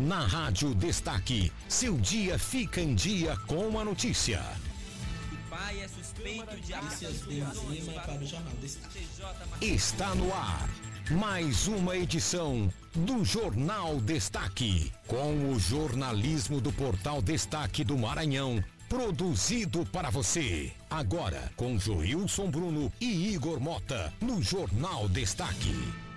Na Rádio Destaque, seu dia fica em dia com a notícia. Pai é suspeito de para o Jornal Destaque. Está no ar mais uma edição do Jornal Destaque, com o jornalismo do Portal Destaque do Maranhão, produzido para você. Agora com Joilson Bruno e Igor Mota no Jornal Destaque.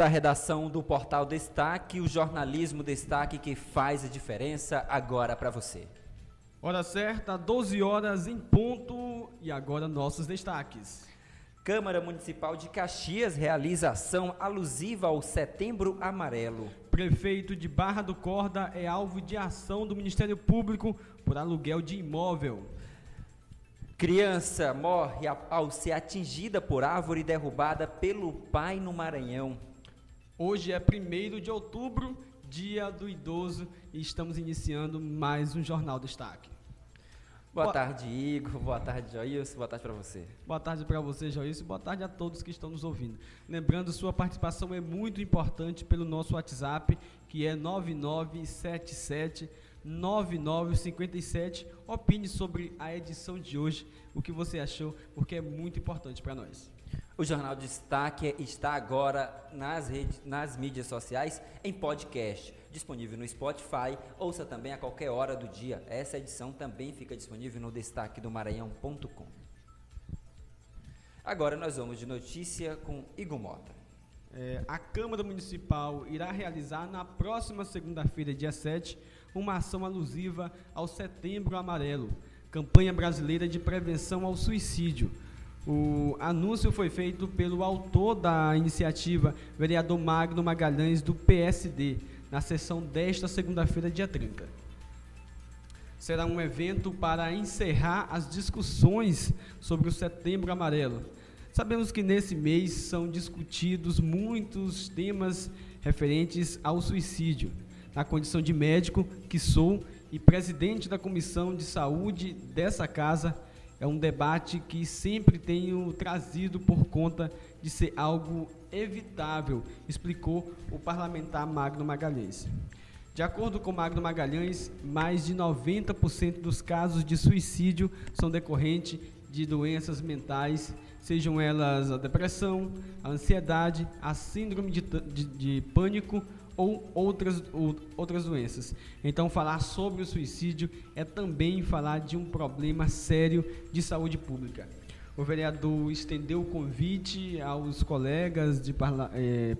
Da redação do Portal Destaque, o jornalismo Destaque que faz a diferença agora para você. Hora certa, 12 horas em ponto e agora nossos destaques. Câmara Municipal de Caxias realiza ação alusiva ao Setembro Amarelo. Prefeito de Barra do Corda é alvo de ação do Ministério Público por aluguel de imóvel. Criança morre ao ser atingida por árvore derrubada pelo pai no Maranhão. Hoje é 1 de outubro, dia do idoso, e estamos iniciando mais um Jornal Destaque. Boa, boa tarde, Igor. Boa tarde, Joilson. Boa tarde para você. Boa tarde para você, Joilson. Boa tarde a todos que estão nos ouvindo. Lembrando, sua participação é muito importante pelo nosso WhatsApp, que é 9977 9957. Opine sobre a edição de hoje, o que você achou, porque é muito importante para nós. O Jornal Destaque está agora nas, redes, nas mídias sociais em podcast, disponível no Spotify. Ouça também a qualquer hora do dia. Essa edição também fica disponível no destaque do Maranhão.com. Agora nós vamos de notícia com Igor Mota. É, a Câmara Municipal irá realizar na próxima segunda-feira, dia 7, uma ação alusiva ao Setembro Amarelo, campanha brasileira de prevenção ao suicídio o anúncio foi feito pelo autor da iniciativa, vereador Magno Magalhães, do PSD, na sessão desta segunda-feira, dia 30. Será um evento para encerrar as discussões sobre o Setembro Amarelo. Sabemos que nesse mês são discutidos muitos temas referentes ao suicídio. Na condição de médico que sou e presidente da Comissão de Saúde dessa casa, é um debate que sempre tenho trazido por conta de ser algo evitável, explicou o parlamentar Magno Magalhães. De acordo com Magno Magalhães, mais de 90% dos casos de suicídio são decorrentes de doenças mentais, sejam elas a depressão, a ansiedade, a síndrome de, de, de pânico ou outras, ou, outras doenças. Então, falar sobre o suicídio é também falar de um problema sério de saúde pública. O vereador estendeu o convite aos colegas de, parla, é,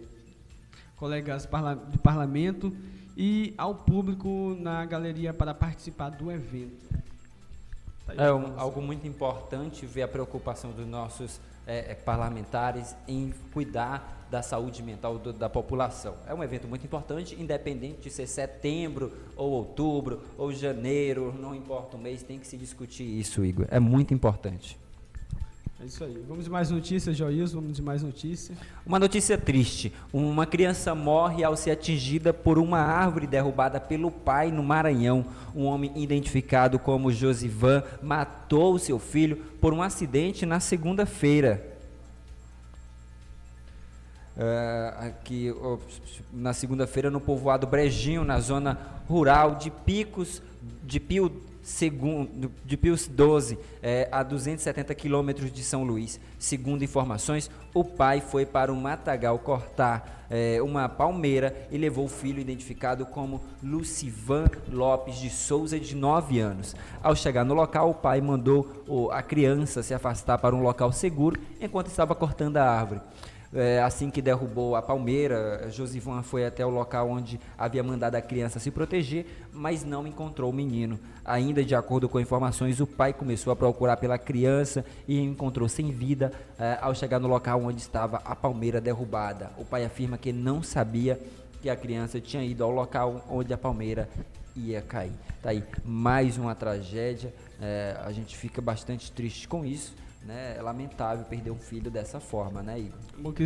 colegas parla, de parlamento e ao público na galeria para participar do evento. Tá é um, algo muito importante ver a preocupação dos nossos é, é, parlamentares em cuidar da saúde mental do, da população. É um evento muito importante, independente de ser setembro ou outubro ou janeiro, não importa o mês, tem que se discutir isso, Igor. É muito importante. É isso aí. Vamos de mais notícias, Joilson, vamos de mais notícias. Uma notícia triste. Uma criança morre ao ser atingida por uma árvore derrubada pelo pai no Maranhão. Um homem identificado como Josivan matou seu filho por um acidente na segunda-feira. Uh, aqui na segunda-feira no povoado Brejinho, na zona rural de Picos, de Pio segundo, de Pius 12, é, a 270 quilômetros de São Luís. Segundo informações, o pai foi para o matagal cortar é, uma palmeira e levou o filho identificado como Lucivan Lopes de Souza, de 9 anos. Ao chegar no local, o pai mandou a criança se afastar para um local seguro enquanto estava cortando a árvore. É, assim que derrubou a palmeira, Josivan foi até o local onde havia mandado a criança se proteger, mas não encontrou o menino. Ainda de acordo com informações, o pai começou a procurar pela criança e encontrou sem vida é, ao chegar no local onde estava a palmeira derrubada. O pai afirma que não sabia que a criança tinha ido ao local onde a palmeira ia cair. Tá aí mais uma tragédia. É, a gente fica bastante triste com isso né? É lamentável perder um filho dessa forma, né, Igor?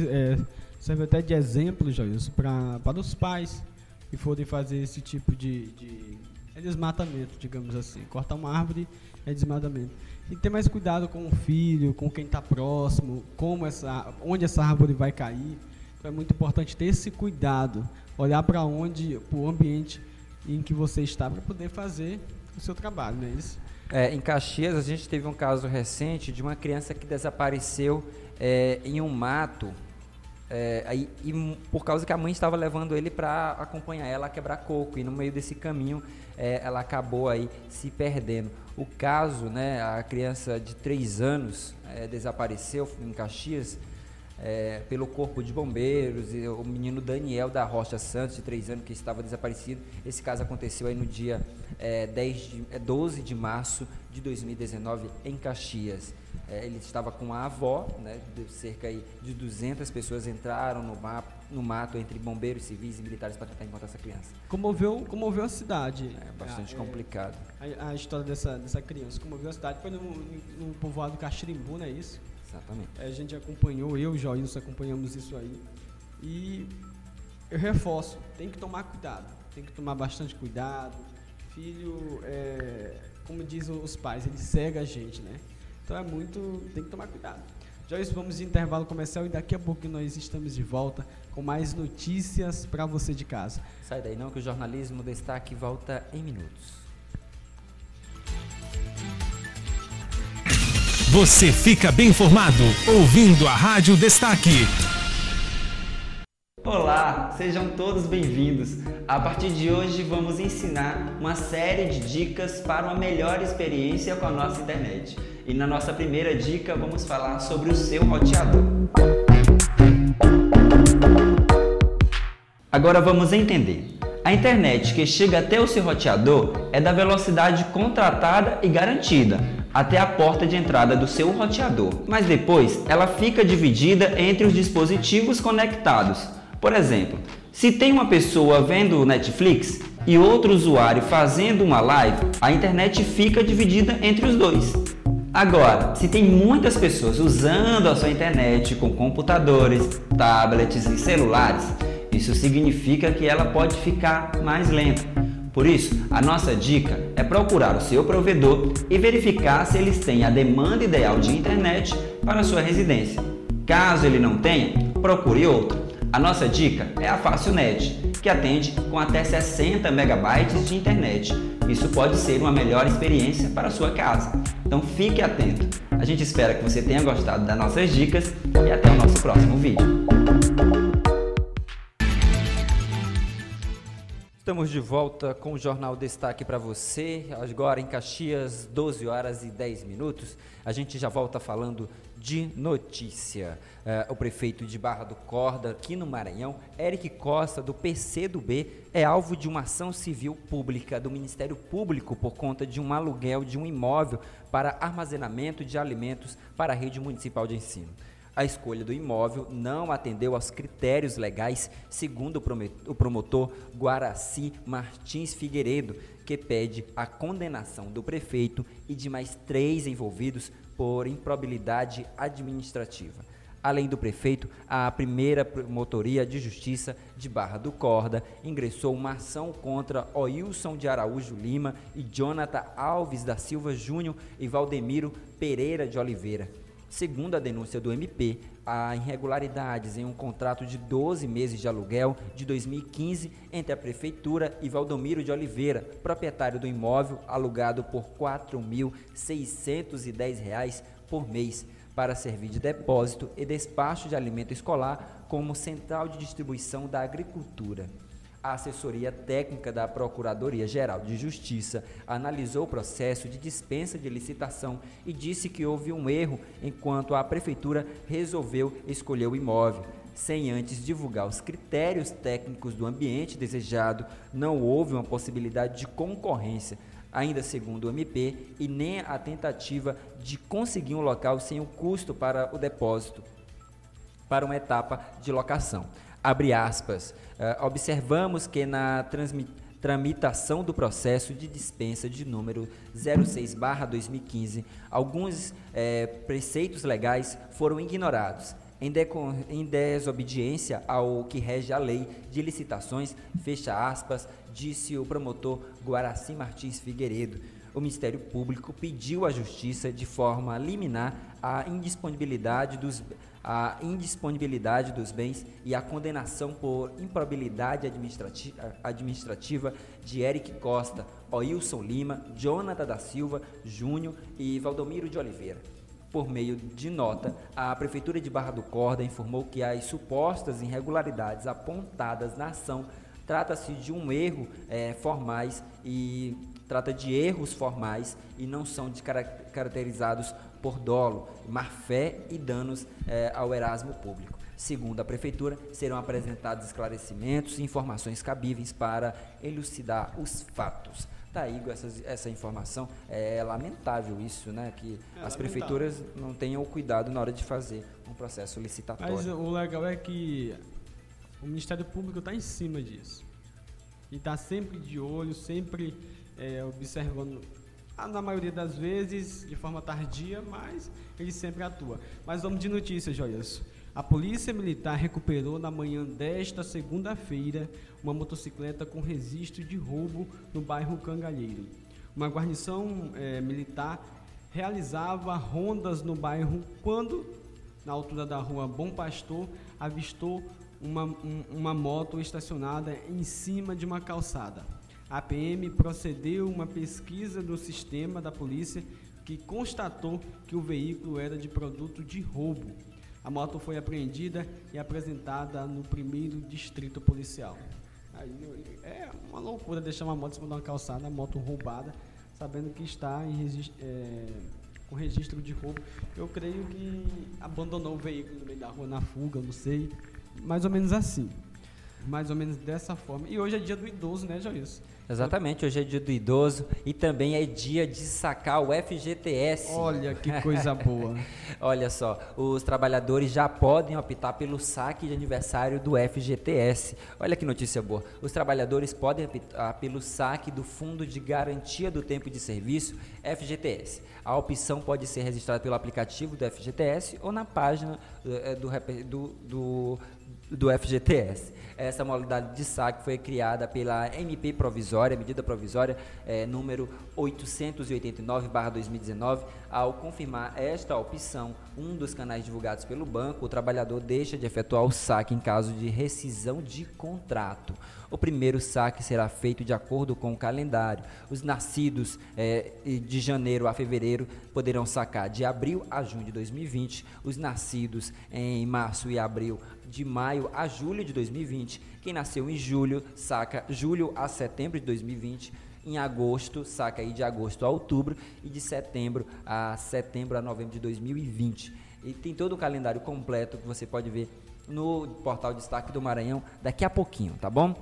é, serve até de exemplo, Joilson, para os pais que forem fazer esse tipo de, de é desmatamento, digamos assim. Cortar uma árvore é desmatamento. e ter mais cuidado com o filho, com quem está próximo, como essa, onde essa árvore vai cair. Então é muito importante ter esse cuidado, olhar para onde, para o ambiente em que você está para poder fazer o seu trabalho, não é isso? É, em Caxias, a gente teve um caso recente de uma criança que desapareceu é, em um mato, é, aí, e por causa que a mãe estava levando ele para acompanhar ela a quebrar coco, e no meio desse caminho é, ela acabou aí se perdendo. O caso, né, a criança de 3 anos é, desapareceu em Caxias, é, pelo Corpo de Bombeiros, e o menino Daniel da Rocha Santos, de 3 anos, que estava desaparecido. Esse caso aconteceu aí no dia é, 10 de, é, 12 de março de 2019, em Caxias. É, ele estava com a avó, né, de cerca de 200 pessoas entraram no, mapa, no mato entre bombeiros, civis e militares para tentar encontrar essa criança. Comoveu, comoveu a cidade. É bastante complicado. A, a, história dessa, dessa criança comoveu a cidade. Foi no, no povoado Caxirimbu, não é isso? Exatamente. A gente acompanhou, eu e o Joilson acompanhamos isso aí. E eu reforço, tem que tomar cuidado, tem que tomar bastante cuidado. Filho, é, como dizem os pais, ele cega a gente, né? Então é muito, tem que tomar cuidado. Joilson, vamos de intervalo comercial e daqui a pouco nós estamos de volta com mais notícias para você de casa. Sai daí não que o jornalismo destaque volta em minutos. Você fica bem informado ouvindo a Rádio Destaque. Olá, sejam todos bem-vindos. A partir de hoje vamos ensinar uma série de dicas para uma melhor experiência com a nossa internet. E na nossa primeira dica vamos falar sobre o seu roteador. Agora vamos entender. A internet que chega até o seu roteador é da velocidade contratada e garantida, até a porta de entrada do seu roteador, mas depois ela fica dividida entre os dispositivos conectados. Por exemplo, se tem uma pessoa vendo Netflix e outro usuário fazendo uma live, a internet fica dividida entre os dois. Agora, se tem muitas pessoas usando a sua internet com computadores, tablets e celulares, isso significa que ela pode ficar mais lenta. Por isso, a nossa dica é procurar o seu provedor e verificar se eles têm a demanda ideal de internet para sua residência. Caso ele não tenha, procure outro. A nossa dica é a FácilNet, que atende com até 60 megabytes de internet. Isso pode ser uma melhor experiência para a sua casa. Então fique atento. A gente espera que você tenha gostado das nossas dicas e até o nosso próximo vídeo. Estamos de volta com o Jornal Destaque para você. Agora em Caxias, 12 horas e 10 minutos. A gente já volta falando de notícia. Uh, o prefeito de Barra do Corda, aqui no Maranhão, Eric Costa, do PCdoB, é alvo de uma ação civil pública do Ministério Público por conta de um aluguel de um imóvel para armazenamento de alimentos para a rede municipal de ensino. A escolha do imóvel não atendeu aos critérios legais, segundo o promotor Guaraci Martins Figueiredo, que pede a condenação do prefeito e de mais três envolvidos por improbidade administrativa. Além do prefeito, a primeira promotoria de justiça de Barra do Corda ingressou uma ação contra Oilson de Araújo Lima e Jonathan Alves da Silva Júnior e Valdemiro Pereira de Oliveira Segundo a denúncia do MP, há irregularidades em um contrato de 12 meses de aluguel de 2015 entre a Prefeitura e Valdomiro de Oliveira, proprietário do imóvel alugado por R$ 4.610 por mês para servir de depósito e despacho de alimento escolar como central de distribuição da agricultura. A assessoria técnica da Procuradoria-Geral de Justiça analisou o processo de dispensa de licitação e disse que houve um erro enquanto a Prefeitura resolveu escolher o imóvel. Sem antes divulgar os critérios técnicos do ambiente desejado, não houve uma possibilidade de concorrência, ainda segundo o MP, e nem a tentativa de conseguir um local sem o custo para o depósito, para uma etapa de locação. Abre aspas. Uh, observamos que na tramitação do processo de dispensa de número 06/2015, alguns eh, preceitos legais foram ignorados. Em, em desobediência ao que rege a lei de licitações, fecha aspas, disse o promotor Guaraci Martins Figueiredo. o Ministério Público pediu à Justiça, de forma liminar, a indisponibilidade dos, a indisponibilidade dos bens e a condenação por improbabilidade administrativa, administrativa de Eric Costa, Oilson Lima, Jonathan da Silva, Júnior e Valdomiro de Oliveira. Por meio de nota, a Prefeitura de Barra do Corda informou que as supostas irregularidades apontadas na ação trata-se de um erro é, formais e trata de erros formais e não são caracterizados por dolo, má-fé e danos é, ao erasmo público. Segundo a Prefeitura, serão apresentados esclarecimentos e informações cabíveis para elucidar os fatos. Tá, Igor, essa, essa informação é lamentável isso, né? Que é as prefeituras não tenham o cuidado na hora de fazer um processo licitatório. Mas o legal é que o Ministério Público está em cima disso. E está sempre de olho, sempre é, observando, na maioria das vezes, de forma tardia, mas ele sempre atua. Mas vamos de notícias, Joilson. A Polícia Militar recuperou na manhã desta segunda-feira uma motocicleta com registro de roubo no bairro Cangalheiro. Uma guarnição é, militar realizava rondas no bairro quando, na altura da rua Bom Pastor, avistou uma, um, uma moto estacionada em cima de uma calçada. A PM procedeu uma pesquisa do sistema da polícia que constatou que o veículo era de produto de roubo. A moto foi apreendida e apresentada no primeiro distrito policial. É uma loucura deixar uma moto em cima de uma calçada, moto roubada, sabendo que está em registro, é, com registro de roubo. Eu creio que abandonou o veículo no meio da rua na fuga, não sei. Mais ou menos assim. Mais ou menos dessa forma. E hoje é dia do idoso, né, Joilson? Exatamente, hoje é dia do idoso e também é dia de sacar o FGTS. Olha que coisa boa. Olha só, os trabalhadores já podem optar pelo saque de aniversário do FGTS. Olha que notícia boa. Os trabalhadores podem optar pelo saque do Fundo de Garantia do Tempo de Serviço, FGTS. A opção pode ser registrada pelo aplicativo do FGTS ou na página eh, do, do, do do FGTS. Essa modalidade de saque foi criada pela MP provisória, medida provisória é, número 889/2019. Ao confirmar esta opção, um dos canais divulgados pelo banco, o trabalhador deixa de efetuar o saque em caso de rescisão de contrato. O primeiro saque será feito de acordo com o calendário. Os nascidos é, de janeiro a fevereiro poderão sacar de abril a junho de 2020. Os nascidos em março e abril de maio a julho de 2020. Quem nasceu em julho, saca julho a setembro de 2020. Em agosto, saca aí de agosto a outubro e de setembro a setembro a novembro de 2020. E tem todo o calendário completo que você pode ver no portal Destaque do Maranhão daqui a pouquinho, tá bom?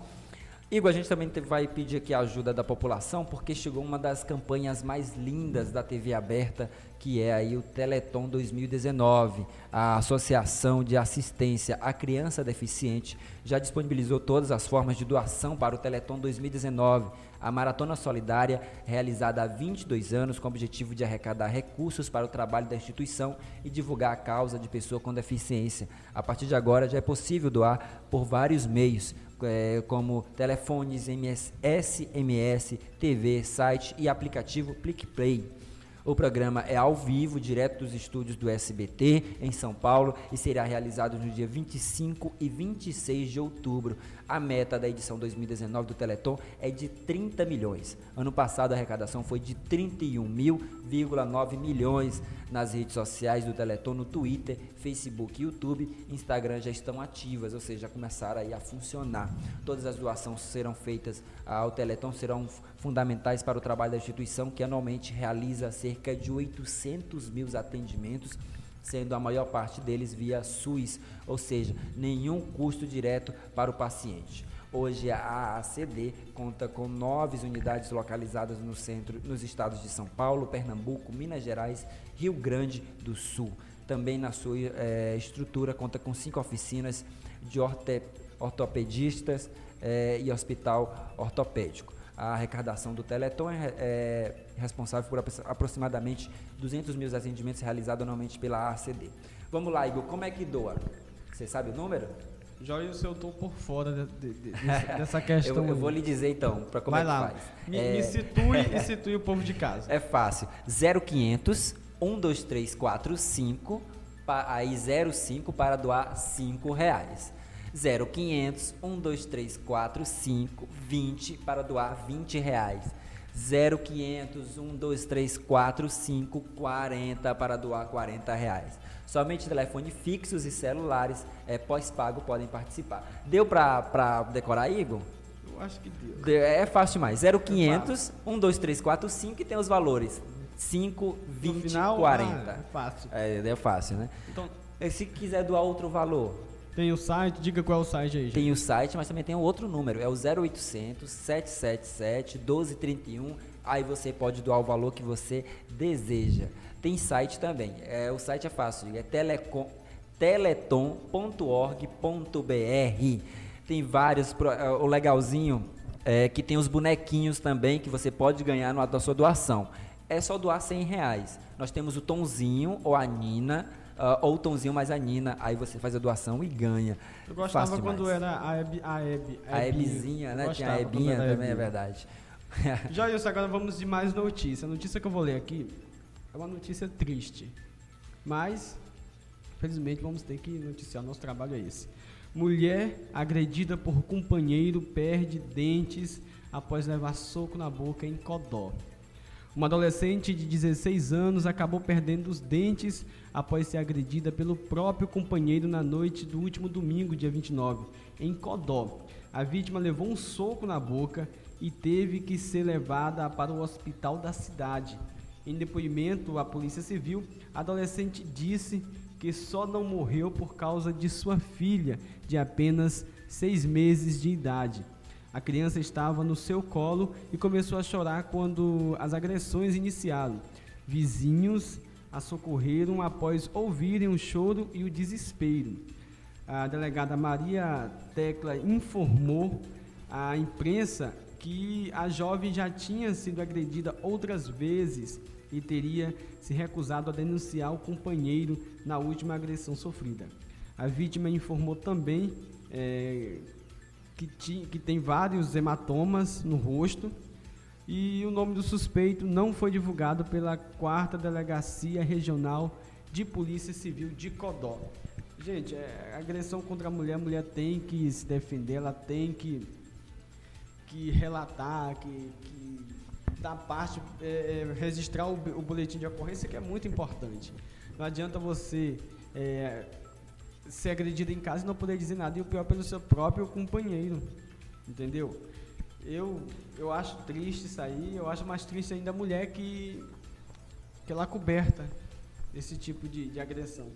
Igor, a gente também vai pedir aqui a ajuda da população, porque chegou uma das campanhas mais lindas da TV aberta, que é aí o Teleton 2019. A Associação de Assistência à Criança Deficiente já disponibilizou todas as formas de doação para o Teleton 2019, a maratona solidária realizada há 22 anos com o objetivo de arrecadar recursos para o trabalho da instituição e divulgar a causa de pessoa com deficiência. A partir de agora já é possível doar por vários meios, é, como telefones, MS, SMS, TV, site e aplicativo PlicPlay. O programa é ao vivo, direto dos estúdios do SBT, em São Paulo, e será realizado no dia 25 e 26 de outubro. A meta da edição 2019 do Teleton é de 30 milhões. Ano passado a arrecadação foi de 31.000,9 milhões. Nas redes sociais do Teleton, no Twitter, Facebook, YouTube, Instagram já estão ativas, ou seja, já começaram aí a funcionar. Todas as doações serão feitas ao Teleton serão fundamentais para o trabalho da instituição, que anualmente realiza cerca de 800 mil atendimentos sendo a maior parte deles via SUS, ou seja, nenhum custo direto para o paciente. Hoje a AACD conta com nove unidades localizadas no centro, nos estados de São Paulo, Pernambuco, Minas Gerais, Rio Grande do Sul. Também na sua é, estrutura conta com cinco oficinas de orte, ortopedistas é, e hospital ortopédico. A arrecadação do Teleton é, é responsável por aproximadamente 200 mil atendimentos realizados anualmente pela ACD. Vamos lá, Igor, como é que doa? Você sabe o número? Joyce, eu tô por fora de, de, de, dessa, questão. eu, eu vou lhe dizer então, para como Vai é que lá. faz. Me, É, me situe e situe o povo de casa. É fácil. 0500 12345, pa- aí 05 para doar 5 reais. 0500 12345 20 para doar 20 reais. 0500 12345 40 para doar 40 reais. Somente telefones fixos e celulares é, pós-pago podem participar. Deu para decorar, Igor? Eu acho que deu. De- É fácil demais. 0500 12345 e tem os valores 5, 20, no final, 40. ah, é fácil. É, é fácil, né? Então, se quiser doar outro valor, tem o site, diga qual é o site aí, gente. tem o site, mas também tem um outro número, é o 0800 777 1231. Aí você pode doar o valor que você deseja. Tem site também. É, o site é fácil, é telecom, teleton.org.br. Tem vários, é, o legalzinho é que tem os bonequinhos também que você pode ganhar na sua doação. É só doar 100 reais. Nós temos o Tonzinho ou a Nina, ah, ou o Tonzinho mais a Nina. Aí você faz a doação e ganha. Eu gostava Fácil quando demais. era a Eb, a Eb, A né? Tinha a Ebinha também, é verdade. Joilson, agora vamos de mais notícia. A notícia que eu vou ler aqui é uma notícia triste. Mas, felizmente, vamos ter que noticiar. Nosso trabalho é esse. Mulher agredida por companheiro perde dentes após levar soco na boca em Codó. Uma adolescente de 16 anos acabou perdendo os dentes após ser agredida pelo próprio companheiro na noite do último domingo, dia 29, em Codó. A vítima levou um soco na boca e teve que ser levada para o hospital da cidade. Em depoimento à Polícia Civil, a adolescente disse que só não morreu por causa de sua filha, de apenas seis meses de idade. A criança estava no seu colo e começou a chorar quando as agressões iniciaram. Vizinhos a socorreram após ouvirem o choro e o desespero. A delegada Maria Tecla informou à imprensa que a jovem já tinha sido agredida outras vezes e teria se recusado a denunciar o companheiro na última agressão sofrida. A vítima informou também eh, que, que tem vários hematomas no rosto e o nome do suspeito não foi divulgado pela quarta delegacia regional de polícia civil de Codó. Gente, é, agressão contra a mulher, a mulher tem que se defender, ela tem que, que relatar, que, que dar parte, é, é, registrar o, o boletim de ocorrência, que é muito importante. Não adianta você é, ser agredido em casa e não poder dizer nada, e o pior pelo seu próprio companheiro, entendeu? Eu, eu acho triste isso aí, eu acho mais triste ainda a mulher que, que ela é coberta desse tipo de, de agressão.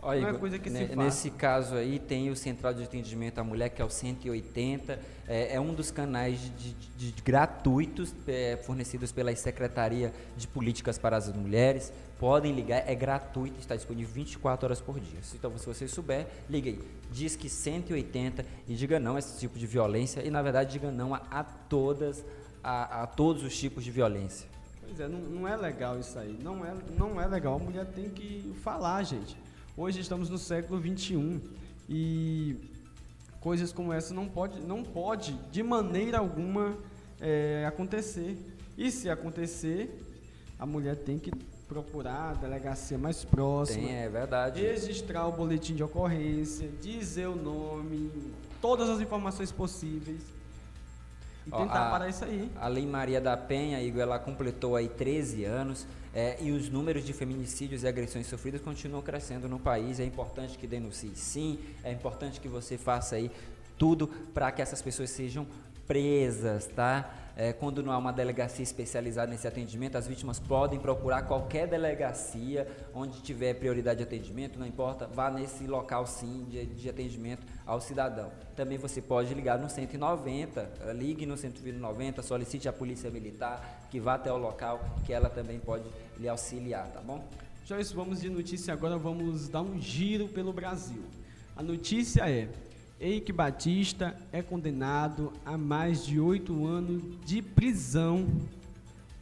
Olha, não é coisa que se faz. Nesse caso aí, tem o Central de Atendimento à Mulher, que é o 180. É, é um dos canais de, de- de gratuitos é, fornecidos pela Secretaria de Políticas para as Mulheres. Podem ligar, é gratuito, está disponível 24 horas por dia. Então, se você souber, ligue aí. Diz que 180 e diga não a esse tipo de violência. E, na verdade, diga não a, a todas, a, a todos os tipos de violência. Pois é, não, não é legal isso aí. Não é, não é legal. A mulher tem que falar, gente. Hoje estamos no século XXI e coisas como essa não pode, não pode de maneira alguma é, acontecer. E se acontecer, a mulher tem que procurar a delegacia mais próxima. Tem, é verdade. registrar o boletim de ocorrência, dizer o nome, todas as informações possíveis e Ó, tentar a- parar isso aí. A Lei Maria da Penha, Igor, ela completou aí 13 anos é, e os números de feminicídios e agressões sofridas continuam crescendo no país. É importante que denuncie sim, é importante que você faça aí tudo para que essas pessoas sejam presas, tá? É, quando não há uma delegacia especializada nesse atendimento, as vítimas podem procurar qualquer delegacia onde tiver prioridade de atendimento, não importa, vá nesse local sim de, de atendimento ao cidadão. Também você pode ligar no 190, eh, ligue no 190, solicite a polícia militar que vá até o local, que ela também pode lhe auxiliar, tá bom? Joyce, vamos de notícia agora, vamos dar um giro pelo Brasil. A notícia é: Eike Batista é condenado a mais de oito anos de prisão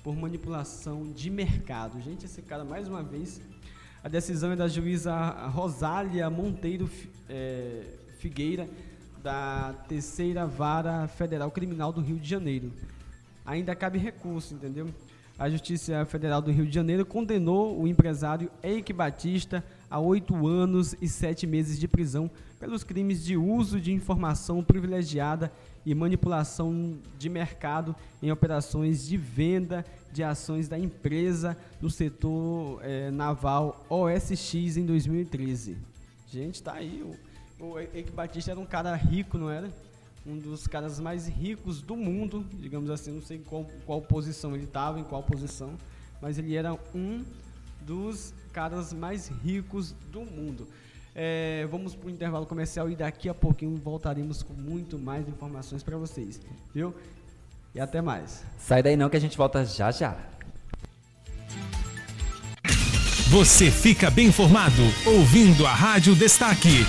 por manipulação de mercado. Gente, esse cara, mais uma vez, a decisão é da juíza Rosália Monteiro eh, Figueira, da Terceira Vara Federal Criminal do Rio de Janeiro. Ainda cabe recurso, entendeu? A Justiça Federal do Rio de Janeiro condenou o empresário Eike Batista a oito anos e sete meses de prisão pelos crimes de uso de informação privilegiada e manipulação de mercado em operações de venda de ações da empresa no setor eh, naval OSX em 2013. Gente, tá aí. O, o Eike Batista era um cara rico, não era? um dos caras mais ricos do mundo, digamos assim, não sei qual, qual posição ele estava, em qual posição, mas ele era um dos caras mais ricos do mundo. É, vamos para o intervalo comercial e daqui a pouquinho voltaremos com muito mais informações para vocês, viu? E até mais. Sai daí não que a gente volta já já. Você fica bem informado ouvindo a Rádio Destaque.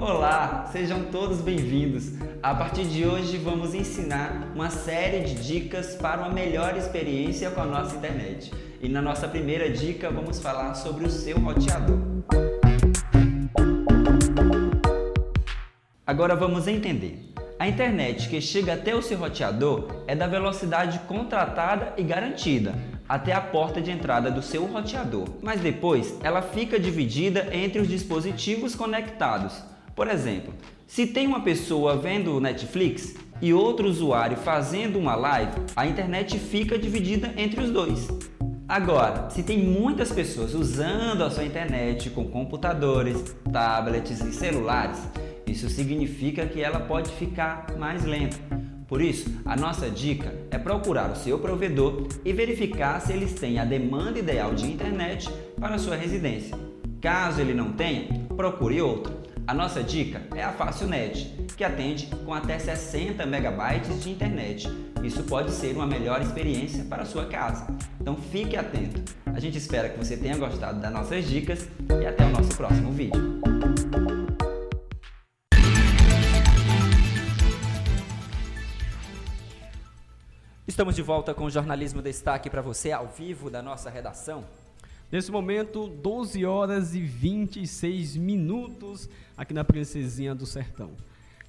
Olá, sejam todos bem-vindos. A partir de hoje vamos ensinar uma série de dicas para uma melhor experiência com a nossa internet. E na nossa primeira dica vamos falar sobre o seu roteador. Agora vamos entender. A internet que chega até o seu roteador é da velocidade contratada e garantida, até a porta de entrada do seu roteador. Mas depois ela fica dividida entre os dispositivos conectados. Por exemplo, se tem uma pessoa vendo Netflix e outro usuário fazendo uma live, a internet fica dividida entre os dois. Agora, se tem muitas pessoas usando a sua internet com computadores, tablets e celulares, isso significa que ela pode ficar mais lenta. Por isso, a nossa dica é procurar o seu provedor e verificar se eles têm a demanda ideal de internet para a sua residência. Caso ele não tenha, procure outro. A nossa dica é a FácilNet, que atende com até 60 megabytes de internet. Isso pode ser uma melhor experiência para a sua casa. Então fique atento. A gente espera que você tenha gostado das nossas dicas e até o nosso próximo vídeo. Estamos de volta com o Jornalismo Destaque para você ao vivo da nossa redação. Nesse momento, 12 horas e 26 minutos aqui na Princesinha do Sertão.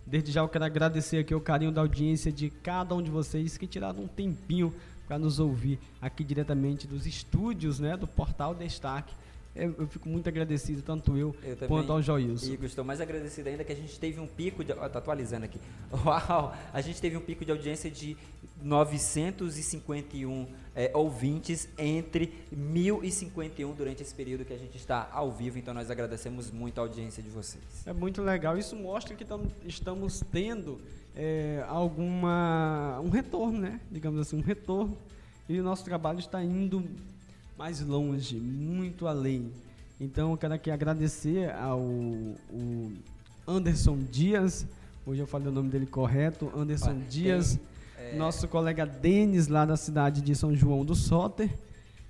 Desde já eu quero agradecer aqui o carinho da audiência de cada um de vocês que tiraram um tempinho para nos ouvir aqui diretamente dos estúdios, né, do Portal Destaque eu, eu, fico muito agradecido, tanto eu, eu quanto ao Joilson. E estou mais agradecido ainda que a gente teve um pico de. Ó, tá atualizando aqui. Uau! A gente teve um pico de audiência de 951 é, ouvintes entre 1051 durante esse período que a gente está ao vivo. Então nós agradecemos muito a audiência de vocês. É muito legal. Isso mostra que tam, estamos tendo é, alguma. um retorno, né? Digamos assim, um retorno. E o nosso trabalho está indo mais longe, muito além. Então eu quero aqui agradecer ao Anderson Dias, hoje eu falei o nome dele correto, Anderson Olha, Dias, tem, é... nosso colega Denis lá da cidade de São João do Soter,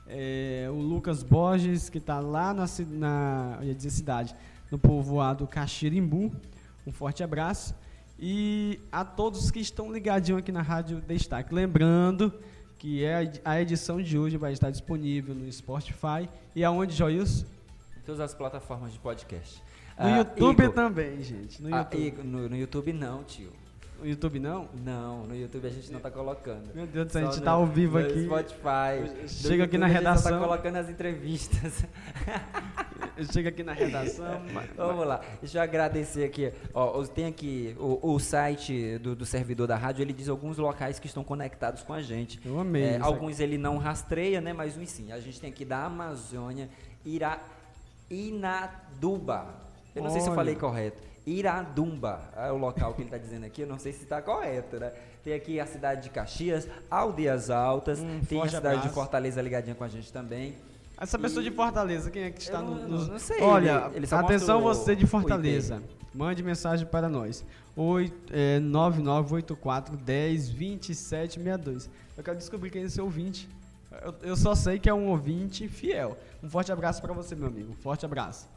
é, o Lucas Borges, que está lá na, na ia dizer cidade, no povoado Caxirimbu, um forte abraço. E a todos que estão ligadinhos aqui na Rádio Destaque. Lembrando que é a edição de hoje vai estar disponível no Spotify e aonde, Joilson? Em todas as plataformas de podcast. No ah, YouTube Igor, também, gente. No, ah, YouTube. Igor, no, no YouTube não, tio. No YouTube não? Não, no YouTube a gente não está colocando. Meu Deus do céu, a gente está ao vivo aqui. Spotify. Chega aqui na redação. A gente tá colocando as entrevistas. Chega aqui na redação. Vamos lá. Deixa eu agradecer aqui. Ó, tem aqui o, o site do, do, servidor da rádio, ele diz alguns locais que estão conectados com a gente. Eu amei. É, alguns ele não rastreia, né? Mas uns sim. A gente tem aqui da Amazônia, Ira, Inaduba. Eu não Olha. sei se eu falei correto. Iradumba é o local que ele está dizendo aqui, eu não sei se está correto, né? Tem aqui a cidade de Caxias, Aldeias Altas, hum, tem a cidade abraço. de Fortaleza ligadinha com a gente também. Essa e... pessoa de Fortaleza, quem é que está no, nos... Não sei. Olha, ele, ele atenção você de Fortaleza, mande mensagem para nós. 8, é, 9984 10 27 62. Eu quero descobrir quem é esse ouvinte. Eu, eu só sei que é um ouvinte fiel. Um forte abraço para você, meu amigo. Um forte abraço.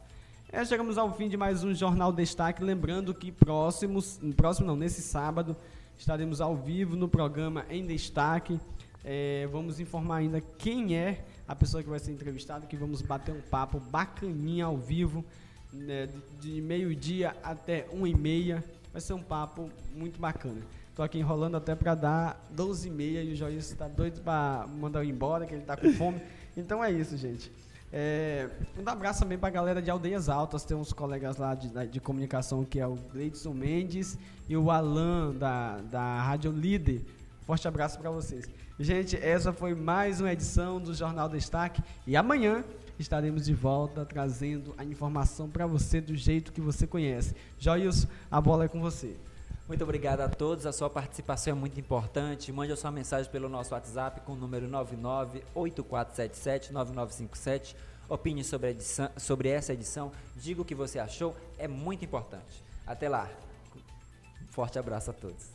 É, chegamos ao fim de mais um Jornal Destaque. Lembrando que próximos, próximo não, nesse sábado, estaremos ao vivo no programa Em Destaque. É, vamos informar ainda quem é a pessoa que vai ser entrevistada, que vamos bater um papo bacaninha ao vivo. né, de, meio-dia até uma e meia. Vai ser um papo muito bacana. Tô aqui enrolando até para dar 12 e meia e o Joilson está doido para mandar eu embora, que ele está com fome. Então é isso, gente. É, um abraço também para a galera de Aldeias Altas. Tem uns colegas lá de, de comunicação que é o Gleidson Mendes e o Alan da, da Rádio Líder. Forte abraço para vocês. Gente, essa foi mais uma edição do Jornal Destaque e amanhã estaremos de volta trazendo a informação para você do jeito que você conhece. Joilson, a bola é com você. Muito obrigado a todos, a sua participação é muito importante. Mande a sua mensagem pelo nosso WhatsApp com o número 9984779957. Opine sobre, edição, sobre essa edição, diga o que você achou, é muito importante. Até lá. Forte abraço a todos.